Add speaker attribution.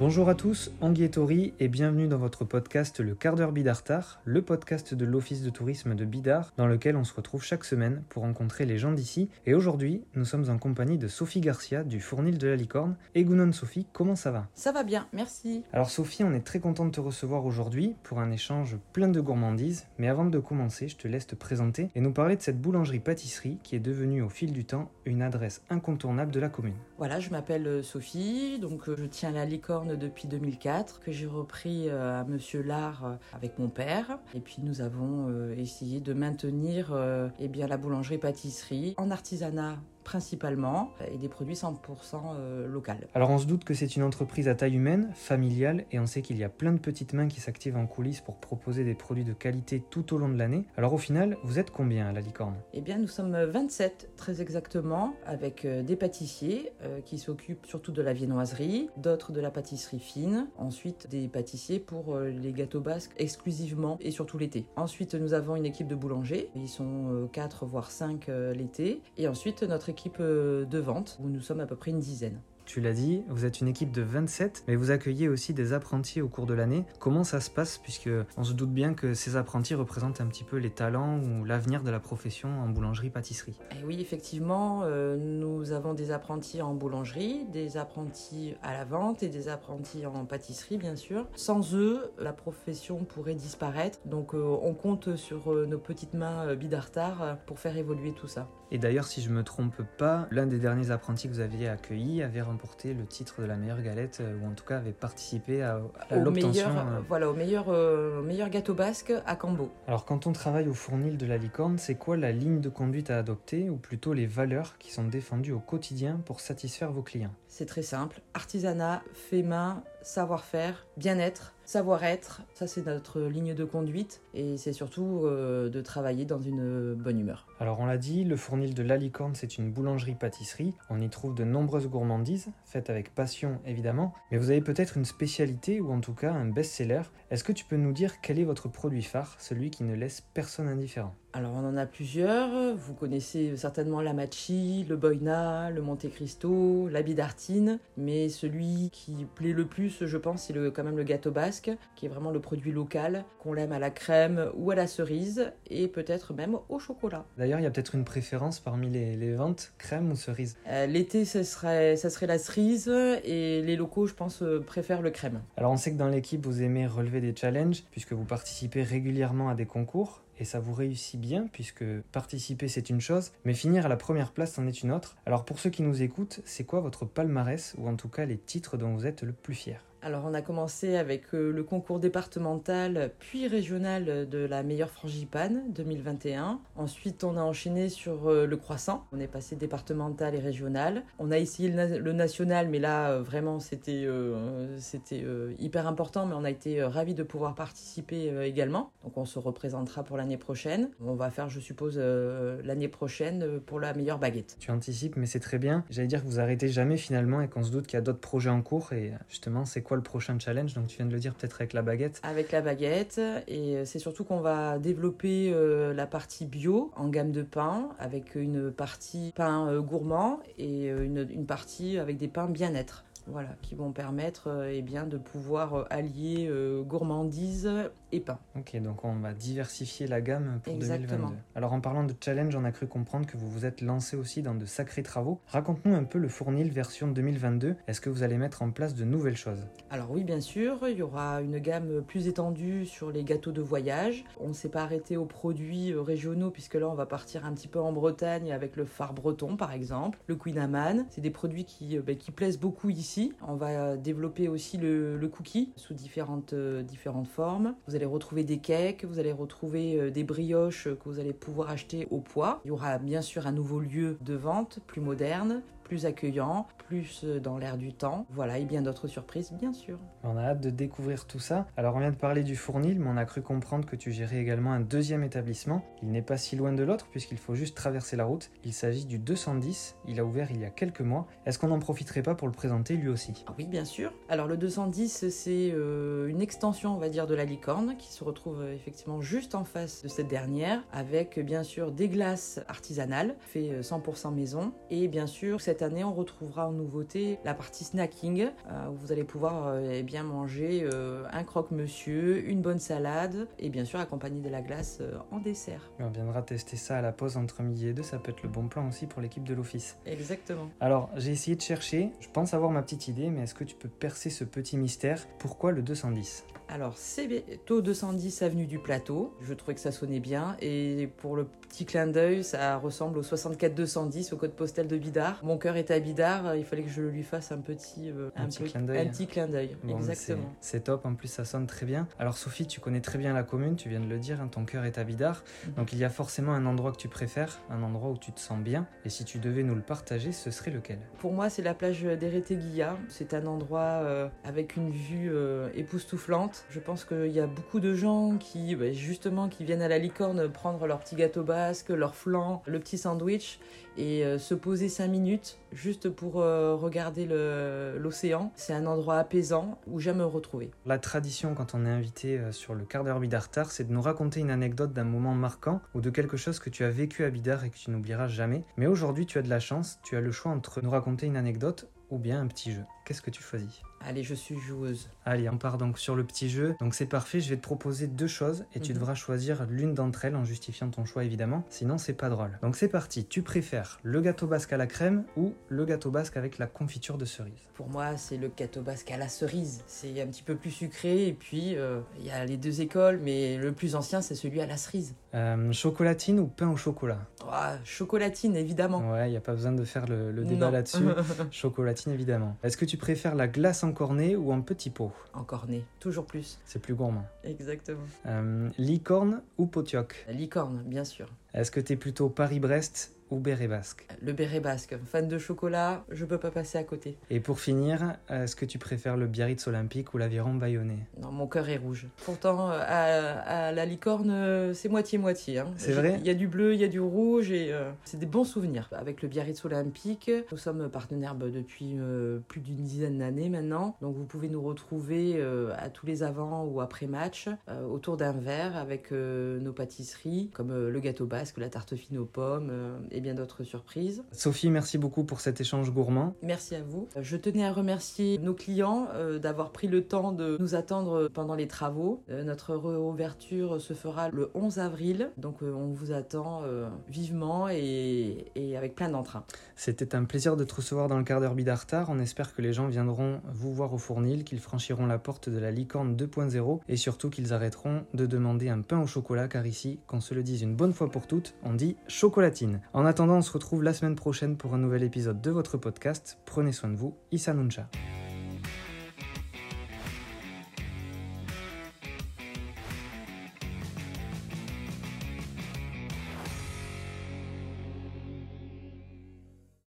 Speaker 1: Bonjour à tous, Anguille et Tori et bienvenue dans votre podcast Le quart d'heure Bidartar, le podcast de l'Office de tourisme de Bidart dans lequel on se retrouve chaque semaine pour rencontrer les gens d'ici. Et aujourd'hui, nous sommes en compagnie de Sophie Garcia du Fournil de la Licorne. Et Gounon Sophie, comment ça va?
Speaker 2: Ça va bien, merci.
Speaker 1: Alors Sophie, on est très content de te recevoir aujourd'hui pour un échange plein de gourmandises. Mais avant de commencer, je te laisse te présenter et nous parler de cette boulangerie-pâtisserie qui est devenue au fil du temps une adresse incontournable de la commune.
Speaker 2: Voilà, je m'appelle euh, Sophie, donc euh, je tiens la Licorne depuis 2004, que j'ai repris euh, à Monsieur Lard euh, avec mon père. Et puis nous avons euh, essayé de maintenir eh bien, la boulangerie-pâtisserie en artisanat principalement et des produits 100% euh, local.
Speaker 1: Alors on se doute que c'est une entreprise à taille humaine, familiale, et on sait qu'il y a plein de petites mains qui s'activent en coulisses pour proposer des produits de qualité tout au long de l'année. Alors au final, vous êtes combien à la licorne?
Speaker 2: Eh bien nous sommes 27 très exactement, avec euh, des pâtissiers euh, qui s'occupent surtout de la viennoiserie, d'autres de la pâtisserie fine, ensuite des pâtissiers pour euh, les gâteaux basques exclusivement et surtout l'été. Ensuite nous avons une équipe de boulangers, ils sont 4 voire 5 l'été, et ensuite notre équipe euh, de vente où nous sommes à peu près une dizaine.
Speaker 1: Tu l'as dit, vous êtes une équipe de 27, mais vous accueillez aussi des apprentis au cours de l'année. Comment ça se passe Puisque on se doute bien que ces apprentis représentent un petit peu les talents ou l'avenir de la profession en boulangerie-pâtisserie?
Speaker 2: Et oui, effectivement, euh, nous avons des apprentis en boulangerie, des apprentis à la vente et des apprentis en pâtisserie, bien sûr. Sans eux, la profession pourrait disparaître. Donc, euh, on compte sur euh, nos petites mains bidartar euh, pour faire évoluer tout ça.
Speaker 1: Et d'ailleurs, si je me trompe pas, l'un des derniers apprentis que vous aviez accueilli avait remporté le titre de la meilleure galette, euh, ou en tout cas avait participé à, l'obtention. euh,
Speaker 2: voilà, au meilleur, euh, au meilleur gâteau basque à Cambo.
Speaker 1: Alors quand on travaille au fournil de la licorne, c'est quoi la ligne de conduite à adopter, ou plutôt les valeurs qui sont défendues au quotidien pour satisfaire vos clients?
Speaker 2: C'est très simple. Artisanat, fait main, savoir-faire, bien-être, savoir-être. Ça, c'est notre ligne de conduite. Et c'est surtout euh, de travailler dans une bonne humeur.
Speaker 1: Alors on l'a dit, le fournil de la licorne c'est une boulangerie-pâtisserie. On y trouve de nombreuses gourmandises, faites avec passion évidemment, mais vous avez peut-être une spécialité ou en tout cas un best-seller. Est-ce que tu peux nous dire quel est votre produit phare, celui qui ne laisse personne indifférent?
Speaker 2: Alors, on en a plusieurs. Vous connaissez certainement la Machi, le Boina, le Monte Cristo, la Bidartine. Mais celui qui plaît le plus, je pense, c'est le, quand même le gâteau basque, qui est vraiment le produit local, qu'on l'aime à la crème ou à la cerise, et peut-être même au chocolat.
Speaker 1: D'ailleurs, il y a peut-être une préférence parmi les, les ventes, crème ou cerise?
Speaker 2: Euh, L'été, ça serait, ça serait la cerise, et les locaux, je pense, euh, préfèrent le crème.
Speaker 1: Alors on sait que dans l'équipe vous aimez relever des challenges puisque vous participez régulièrement à des concours et ça vous réussit bien puisque participer c'est une chose mais finir à la première place c'en est une autre. Alors pour ceux qui nous écoutent, c'est quoi votre palmarès ou en tout cas les titres dont vous êtes le plus fier?
Speaker 2: Alors on a commencé avec euh, le concours départemental puis régional de la meilleure frangipane 2021. Ensuite on a enchaîné sur euh, le croissant. On est passé départemental et régional. On a essayé le, na- le national mais là euh, vraiment c'était euh, c'était euh, hyper important mais on a été euh, ravis de pouvoir participer euh, également. Donc on se représentera pour l'année prochaine. On va faire je suppose euh, l'année prochaine euh, pour la meilleure baguette.
Speaker 1: Tu anticipes mais c'est très bien. J'allais dire que vous arrêtez jamais finalement et qu'on se doute qu'il y a d'autres projets en cours et justement c'est le prochain challenge Donc tu viens de le dire peut-être avec la baguette.
Speaker 2: avec la baguette et euh, c'est surtout qu'on va développer euh, la partie bio en gamme de pain avec une partie pain euh, gourmand et une, une partie avec des pains bien-être. Voilà, qui vont permettre euh, eh bien, de pouvoir euh, allier euh, gourmandise et pain.
Speaker 1: Ok, donc on va diversifier la gamme pour
Speaker 2: Exactement.
Speaker 1: 2022. Alors en parlant de challenge, on a cru comprendre que vous vous êtes lancé aussi dans de sacrés travaux. Raconte-nous un peu le fournil version 2022. Est-ce que vous allez mettre en place de nouvelles choses?
Speaker 2: Alors oui, bien sûr, il y aura une gamme plus étendue sur les gâteaux de voyage. On ne s'est pas arrêté aux produits régionaux puisque là on va partir un petit peu en Bretagne avec le phare breton par exemple, le Queen Amman. C'est des produits qui, ben, qui plaisent beaucoup ici. On va euh, développer aussi le, cookie sous différentes, euh, différentes formes. Vous allez retrouver des cakes, vous allez retrouver euh, des brioches que vous allez pouvoir acheter au poids. Il y aura bien sûr un nouveau lieu de vente plus moderne, plus accueillant, plus euh, dans l'air du temps. Voilà, et bien d'autres surprises, bien sûr.
Speaker 1: On a hâte de découvrir tout ça. Alors on vient de parler du fournil, mais on a cru comprendre que tu gérais également un deuxième établissement. Il n'est pas si loin de l'autre puisqu'il faut juste traverser la route. Il s'agit du 210. Il a ouvert il y a quelques mois. Est-ce qu'on n'en profiterait pas pour le présenter lui aussi?
Speaker 2: Ah Oui, bien sûr. Alors le 210, c'est euh, une extension, on va dire, de la licorne qui se retrouve euh, effectivement juste en face de cette dernière, avec bien sûr des glaces artisanales, fait euh, 100% maison, et bien sûr cette cette année, on retrouvera en nouveauté la partie snacking, où vous allez pouvoir eh bien manger un croque-monsieur, une bonne salade, et bien sûr accompagné de la glace en dessert.
Speaker 1: On viendra tester ça à la pause entre midi et deux, ça peut être le bon plan aussi pour l'équipe de l'office.
Speaker 2: Exactement.
Speaker 1: Alors, j'ai essayé de chercher, je pense avoir ma petite idée, mais est-ce que tu peux percer ce petit mystère? Pourquoi le 210
Speaker 2: alors, c'est taux 210 avenue du Plateau. Je trouvais que ça sonnait bien. Et pour le petit clin d'œil, ça ressemble au 64 210 au code postal de Bidart. Mon cœur est à Bidart. Il fallait que je lui fasse un petit,
Speaker 1: euh, un, petit clin d'œil.
Speaker 2: Un petit clin d'œil. Exactement.
Speaker 1: C'est top. En plus, ça sonne très bien. Alors, Sophie, tu connais très bien la commune. Tu viens de le dire. Hein, ton cœur est à Bidart. Mhm. Donc, il y a forcément un endroit que tu préfères, un endroit où tu te sens bien. Et si tu devais nous le partager, ce serait lequel?
Speaker 2: Pour moi, c'est la plage d'Ereteguilla. C'est un endroit euh, avec une vue euh, époustouflante. Je pense qu'il y a beaucoup de gens qui, bah, justement, viennent à la licorne prendre leur petit gâteau basque, leur flan, le petit sandwich et euh, se poser 5 minutes juste pour euh, regarder l'océan. C'est un endroit apaisant où j'aime me retrouver.
Speaker 1: La tradition quand on est invité euh, sur le quart d'heure Bidartar, c'est de nous raconter une anecdote d'un moment marquant ou de quelque chose que tu as vécu à Bidar et que tu n'oublieras jamais. Mais aujourd'hui, tu as de la chance, tu as le choix entre nous raconter une anecdote ou bien un petit jeu. Qu'est-ce que tu choisis?
Speaker 2: Allez, je suis joueuse.
Speaker 1: Allez, on part donc sur le petit jeu. Donc c'est parfait, je vais te proposer deux choses et tu mhm. devras choisir l'une d'entre elles en justifiant ton choix évidemment. Sinon, c'est pas drôle. Donc c'est parti. Tu préfères le gâteau basque à la crème ou le gâteau basque avec la confiture de cerise?
Speaker 2: Pour moi, c'est le gâteau basque à la cerise. C'est un petit peu plus sucré et puis euh, il y a les deux écoles, mais le plus ancien, c'est celui à la cerise.
Speaker 1: Euh, chocolatine ou pain au chocolat?
Speaker 2: Chocolatine, évidemment.
Speaker 1: Ouais, il n'y a pas besoin de faire le, le débat là-dessus. chocolatine, évidemment. Est-ce que tu préfères la glace en cornet ou en petit pot?
Speaker 2: En cornet, toujours plus.
Speaker 1: C'est plus gourmand.
Speaker 2: Exactement.
Speaker 1: Euh, licorne ou potioc?
Speaker 2: Licorne, bien sûr.
Speaker 1: Est-ce que tu es plutôt Paris-Brest ou béret basque?
Speaker 2: Le béret basque. Fan de chocolat, je peux pas passer à côté.
Speaker 1: Et pour finir, est-ce que tu préfères le Biarritz olympique ou l'aviron bayonnais?
Speaker 2: Non, mon cœur est rouge. Pourtant, à, la licorne, c'est moitié-moitié. Hein.
Speaker 1: C'est vrai?
Speaker 2: Il y a du bleu, il y a du rouge et euh, c'est des bons souvenirs. Avec le Biarritz olympique, nous sommes partenaires bah, depuis euh, plus d'une dizaine d'années maintenant. Donc vous pouvez nous retrouver euh, à tous les avant ou après match autour d'un verre avec nos pâtisseries comme le gâteau basque, la tarte fine aux pommes et bien d'autres surprises.
Speaker 1: Rosie, merci beaucoup pour cet échange gourmand.
Speaker 2: Merci à vous. Je tenais à remercier nos clients euh, d'avoir pris le temps de nous attendre pendant les travaux. Euh, notre réouverture se fera le 11 avril, donc euh, on vous attend vivement et, et, avec plein d'entrain.
Speaker 1: C'était un plaisir de te recevoir dans le quart d'heure Bidartar. On espère que les gens viendront vous voir au fournil, qu'ils franchiront la porte de la licorne 2.0 et surtout qu'ils arrêteront de demander un pain au chocolat car ici, qu'on se le dise une bonne fois pour toutes, on dit chocolatine. En attendant, on se retrouve la semaine prochaine pour un nouvel épisode de votre podcast. Prenez soin de vous, Issa Nuncha.